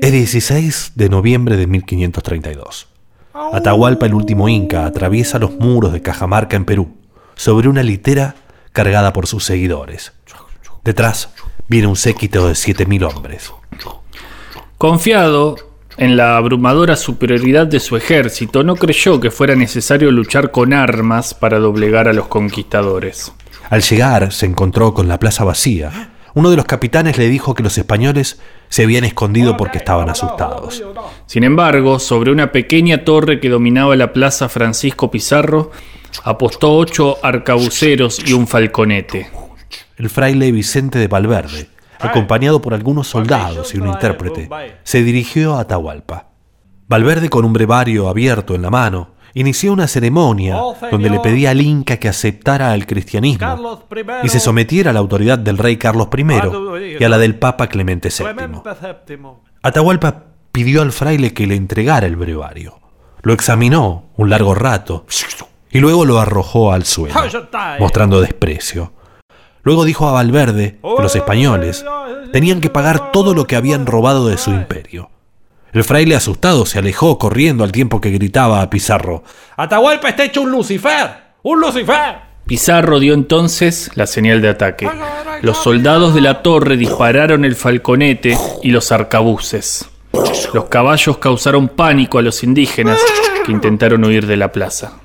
Es 16 de noviembre de 1532. Atahualpa, el último inca, atraviesa los muros de Cajamarca en Perú, sobre una litera cargada por sus seguidores. Detrás viene un séquito de 7.000 hombres. Confiado en la abrumadora superioridad de su ejército, no creyó que fuera necesario luchar con armas para doblegar a los conquistadores. Al llegar se encontró con la plaza vacía. Uno de los capitanes le dijo que los españoles se habían escondido porque estaban asustados. Sin embargo, sobre una pequeña torre que dominaba la plaza Francisco Pizarro, apostó ocho arcabuceros y un falconete. El fraile Vicente de Valverde, acompañado por algunos soldados y un intérprete, se dirigió a Atahualpa. Valverde, con un brevario abierto en la mano, inició una ceremonia donde le pedía al Inca que aceptara el cristianismo y se sometiera a la autoridad del rey Carlos I y a la del Papa Clemente VII. Atahualpa pidió al fraile que le entregara el brevario. Lo examinó un largo rato y luego lo arrojó al suelo, mostrando desprecio. Luego dijo a Valverde que los españoles tenían que pagar todo lo que habían robado de su imperio. El fraile asustado se alejó corriendo al tiempo que gritaba a Pizarro: ¡Atahualpa está hecho un Lucifer! ¡Un Lucifer! Pizarro dio entonces la señal de ataque. Los soldados de la torre dispararon el falconete y los arcabuces. Los caballos causaron pánico a los indígenas que intentaron huir de la plaza.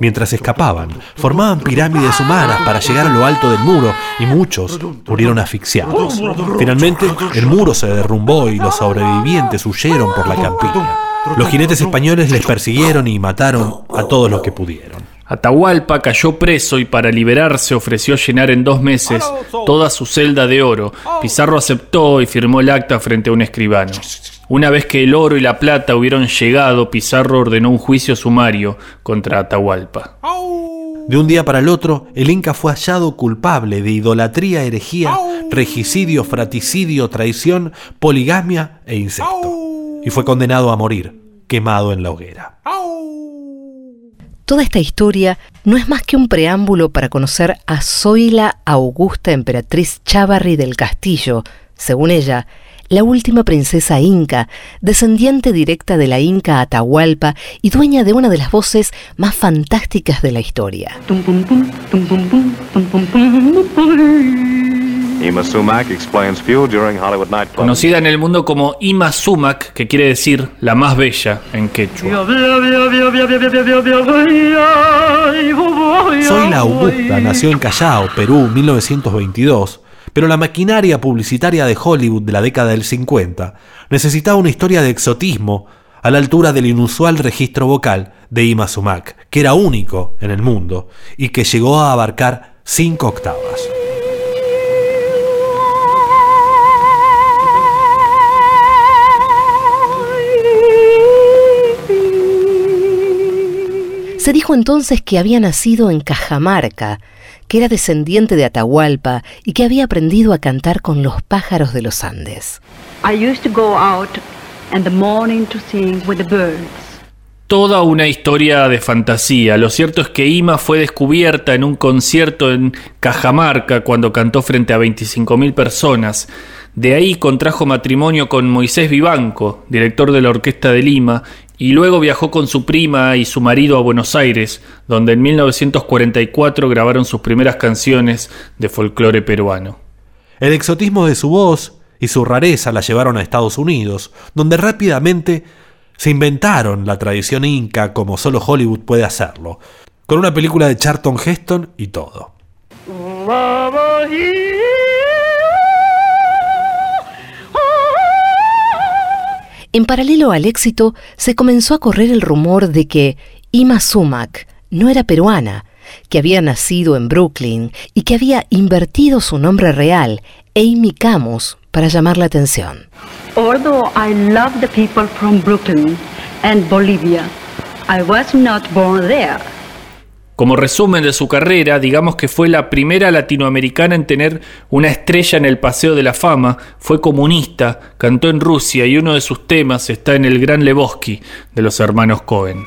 Mientras escapaban, formaban pirámides humanas para llegar a lo alto del muro y muchos murieron asfixiados. Finalmente, el muro se derrumbó y los sobrevivientes huyeron por la campiña. Los jinetes españoles les persiguieron y mataron a todos los que pudieron. Atahualpa cayó preso y para liberarse ofreció llenar en dos meses toda su celda de oro. Pizarro aceptó y firmó el acta frente a un escribano. Una vez que el oro y la plata hubieron llegado, Pizarro ordenó un juicio sumario contra Atahualpa. De un día para el otro, el Inca fue hallado culpable de idolatría, herejía, regicidio, fraticidio, traición, poligamia e incesto. Y fue condenado a morir, quemado en la hoguera. Toda esta historia no es más que un preámbulo para conocer a Zoila Augusta Emperatriz Chávarri del Castillo, según ella, la última princesa inca, descendiente directa de la inca Atahualpa y dueña de una de las voces más fantásticas de la historia. Conocida en el mundo como Ima Sumac, que quiere decir la más bella en quechua. Soy la Augusta nació en Callao, Perú, 1922 pero la maquinaria publicitaria de Hollywood de la década del 50 necesitaba una historia de exotismo a la altura del inusual registro vocal de Ima Sumac, que era único en el mundo y que llegó a abarcar cinco octavas. Se dijo entonces que había nacido en Cajamarca, que era descendiente de Atahualpa y que había aprendido a cantar con los pájaros de los Andes. Toda una historia de fantasía. Lo cierto es que Ima fue descubierta en un concierto en Cajamarca cuando cantó frente a 25.000 personas. De ahí contrajo matrimonio con Moisés Vivanco, director de la Orquesta de Lima, y luego viajó con su prima y su marido a Buenos Aires, donde en 1944 grabaron sus primeras canciones de folclore peruano. El exotismo de su voz y su rareza la llevaron a Estados Unidos, donde rápidamente se inventaron la tradición inca como solo Hollywood puede hacerlo, con una película de Charlton Heston y todo. En paralelo al éxito, se comenzó a correr el rumor de que Ima Sumac no era peruana, que había nacido en Brooklyn y que había invertido su nombre real, Amy Camus, para llamar la atención. Although I love the people from Brooklyn and Bolivia, I was not born there. Como resumen de su carrera, digamos que fue la primera latinoamericana en tener una estrella en el Paseo de la Fama, fue comunista, cantó en Rusia y uno de sus temas está en el Gran Lebowski de los hermanos Cohen.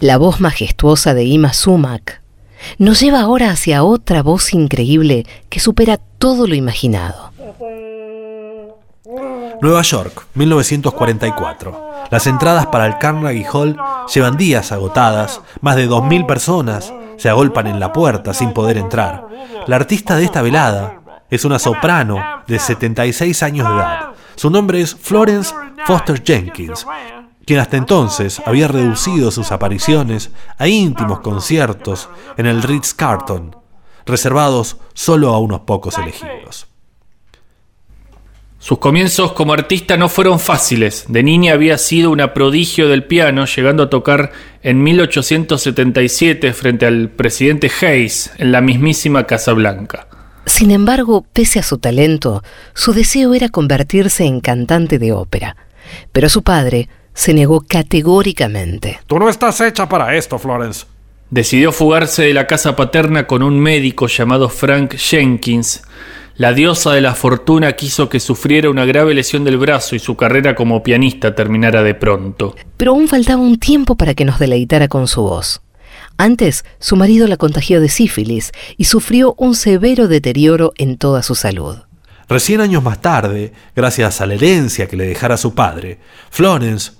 La voz majestuosa de Ima Sumac nos lleva ahora hacia otra voz increíble que supera todo lo imaginado. Nueva York, 1944. Las entradas para el Carnegie Hall llevan días agotadas, más de 2.000 personas se agolpan en la puerta sin poder entrar. La artista de esta velada es una soprano de 76 años de edad. Su nombre es Florence Foster Jenkins, quien hasta entonces había reducido sus apariciones a íntimos conciertos en el Ritz Carlton, reservados solo a unos pocos elegidos. Sus comienzos como artista no fueron fáciles. De niña había sido una prodigio del piano, llegando a tocar en 1877 frente al presidente Hayes en la mismísima Casa Blanca. Sin embargo, pese a su talento, su deseo era convertirse en cantante de ópera. Pero su padre se negó categóricamente. Tú no estás hecha para esto, Florence. Decidió fugarse de la casa paterna con un médico llamado Frank Jenkins, la diosa de la fortuna quiso que sufriera una grave lesión del brazo y su carrera como pianista terminara de pronto. Pero aún faltaba un tiempo para que nos deleitara con su voz. Antes, su marido la contagió de sífilis y sufrió un severo deterioro en toda su salud. Recién años más tarde, gracias a la herencia que le dejara su padre, Florence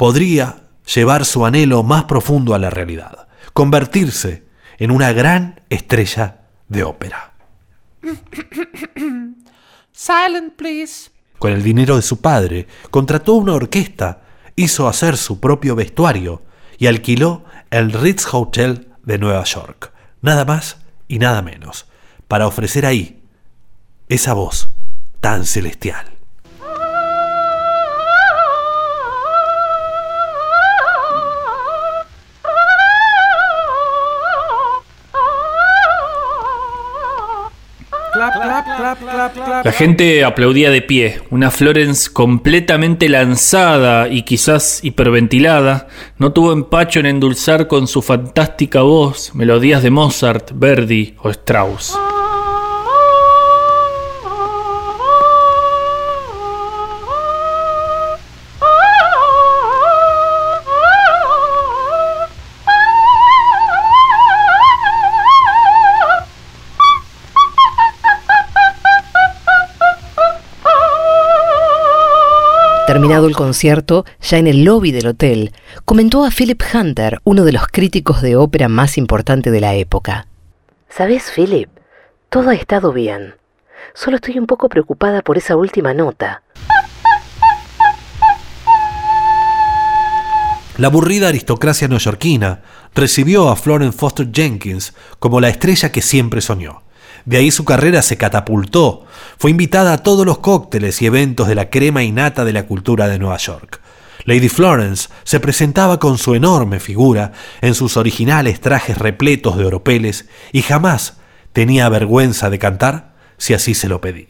podría llevar su anhelo más profundo a la realidad, convertirse en una gran estrella de ópera. Silent, please. Con el dinero de su padre, contrató una orquesta, hizo hacer su propio vestuario y alquiló el Ritz Hotel de Nueva York. Nada más y nada menos, para ofrecer ahí esa voz tan celestial. La gente aplaudía de pie. Una Florence completamente lanzada y quizás hiperventilada no tuvo empacho en endulzar con su fantástica voz melodías de Mozart, Verdi o Strauss. Terminado el concierto, ya en el lobby del hotel, comentó a Philip Hunter, uno de los críticos de ópera más importante de la época. ¿Sabes, Philip? Todo ha estado bien. Solo estoy un poco preocupada por esa última nota. La aburrida aristocracia neoyorquina recibió a Florence Foster Jenkins como la estrella que siempre soñó. De ahí su carrera se catapultó. Fue invitada a todos los cócteles y eventos de la crema innata de la cultura de Nueva York. Lady Florence se presentaba con su enorme figura en sus originales trajes repletos de oropeles y jamás tenía vergüenza de cantar si así se lo pedía.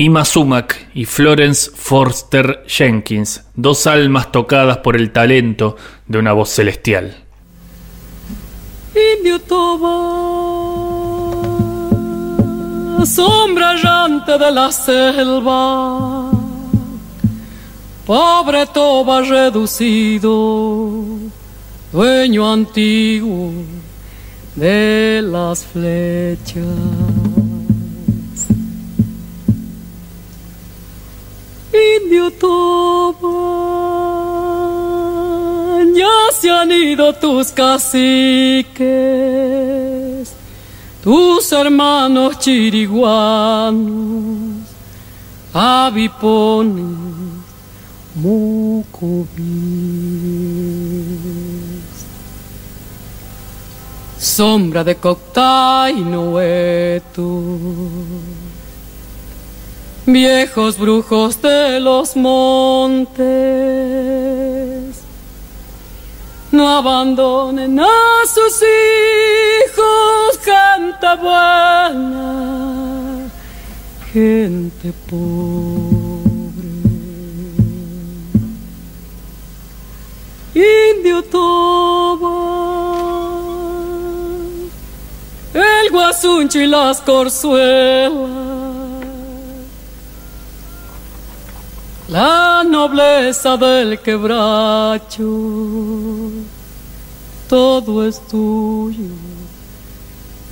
Ima Sumac y Florence Forster Jenkins, dos almas tocadas por el talento de una voz celestial. Indio Toba, sombra llante de la selva, pobre Toba reducido, dueño antiguo de las flechas. Tus caciques, tus hermanos chiriguanos, avipones, mucubis. Sombra de Coctay viejos brujos de los montes, no abandonen a sus hijos, gente buena, gente pobre. Indio Toba, el guasuncho y las corzuelas. La nobleza del quebracho, todo es tuyo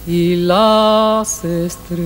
y las estrellas.